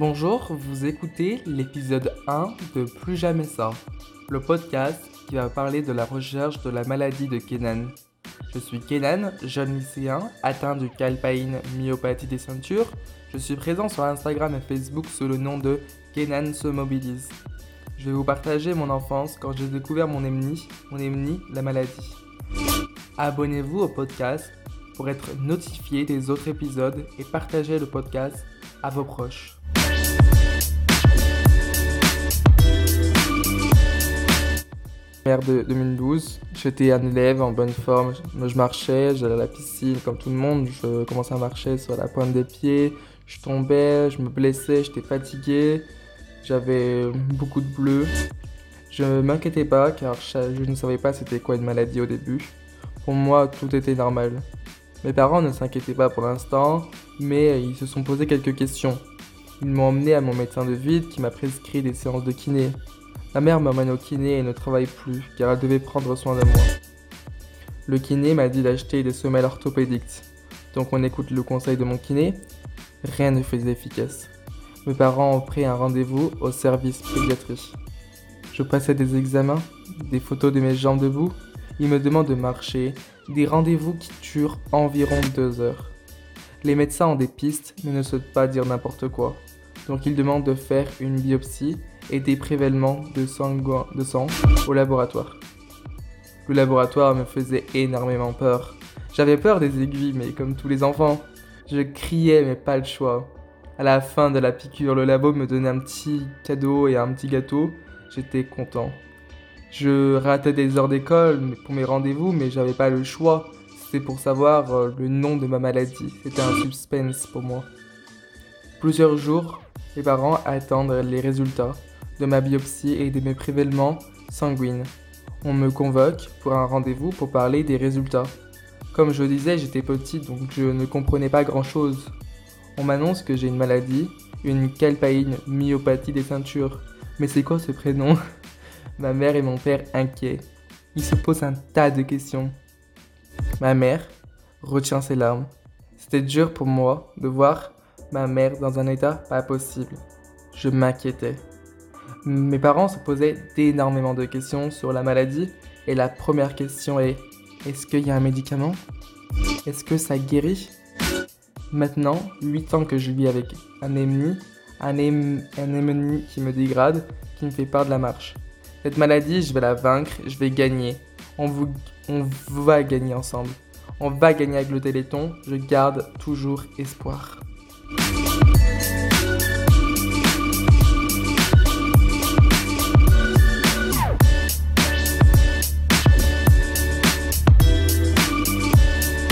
Bonjour, vous écoutez l'épisode 1 de Plus jamais ça, le podcast qui va parler de la recherche de la maladie de Kenan. Je suis Kenan, jeune lycéen atteint de calpaïne myopathie des ceintures. Je suis présent sur Instagram et Facebook sous le nom de Kenan se mobilise. Je vais vous partager mon enfance quand j'ai découvert mon EMNI, mon EMNI, la maladie. Abonnez-vous au podcast pour être notifié des autres épisodes et partagez le podcast à vos proches. De 2012, j'étais un élève en bonne forme. Je marchais, j'allais à la piscine comme tout le monde. Je commençais à marcher sur la pointe des pieds. Je tombais, je me blessais, j'étais fatigué. J'avais beaucoup de bleu. Je m'inquiétais pas car je ne savais pas c'était quoi une maladie au début. Pour moi, tout était normal. Mes parents ne s'inquiétaient pas pour l'instant, mais ils se sont posé quelques questions. Ils m'ont emmené à mon médecin de ville qui m'a prescrit des séances de kiné. Ma mère m'emmène au kiné et ne travaille plus car elle devait prendre soin de moi. Le kiné m'a dit d'acheter des semelles orthopédiques. Donc on écoute le conseil de mon kiné. Rien ne faisait efficace. Mes parents ont pris un rendez-vous au service pédiatrie. Je passais des examens, des photos de mes jambes debout. Ils me demandent de marcher, des rendez-vous qui durent environ deux heures. Les médecins ont des pistes mais ne souhaitent pas dire n'importe quoi. Donc ils demandent de faire une biopsie et des prélèvements de sang, de sang au laboratoire. Le laboratoire me faisait énormément peur. J'avais peur des aiguilles, mais comme tous les enfants, je criais, mais pas le choix. À la fin de la piqûre, le labo me donnait un petit cadeau et un petit gâteau. J'étais content. Je ratais des heures d'école pour mes rendez-vous, mais j'avais pas le choix. C'était pour savoir euh, le nom de ma maladie. C'était un suspense pour moi. Plusieurs jours, mes parents attendent les résultats de ma biopsie et de mes prélèvements sanguines. On me convoque pour un rendez-vous pour parler des résultats. Comme je disais, j'étais petit donc je ne comprenais pas grand-chose. On m'annonce que j'ai une maladie, une calpaïne myopathie des ceintures. Mais c'est quoi ce prénom? Ma mère et mon père inquiets. Ils se posent un tas de questions. Ma mère retient ses larmes. C'était dur pour moi de voir ma mère dans un état pas possible. Je m'inquiétais. Mes parents se posaient énormément de questions sur la maladie et la première question est est-ce qu'il y a un médicament? Est-ce que ça guérit? Maintenant, 8 ans que je vis avec un ennemi, un, ennemi qui me dégrade, qui me fait peur de la marche. Cette maladie, je vais la vaincre, je vais gagner. On, on va gagner ensemble. On va gagner avec le Téléthon, je garde toujours espoir.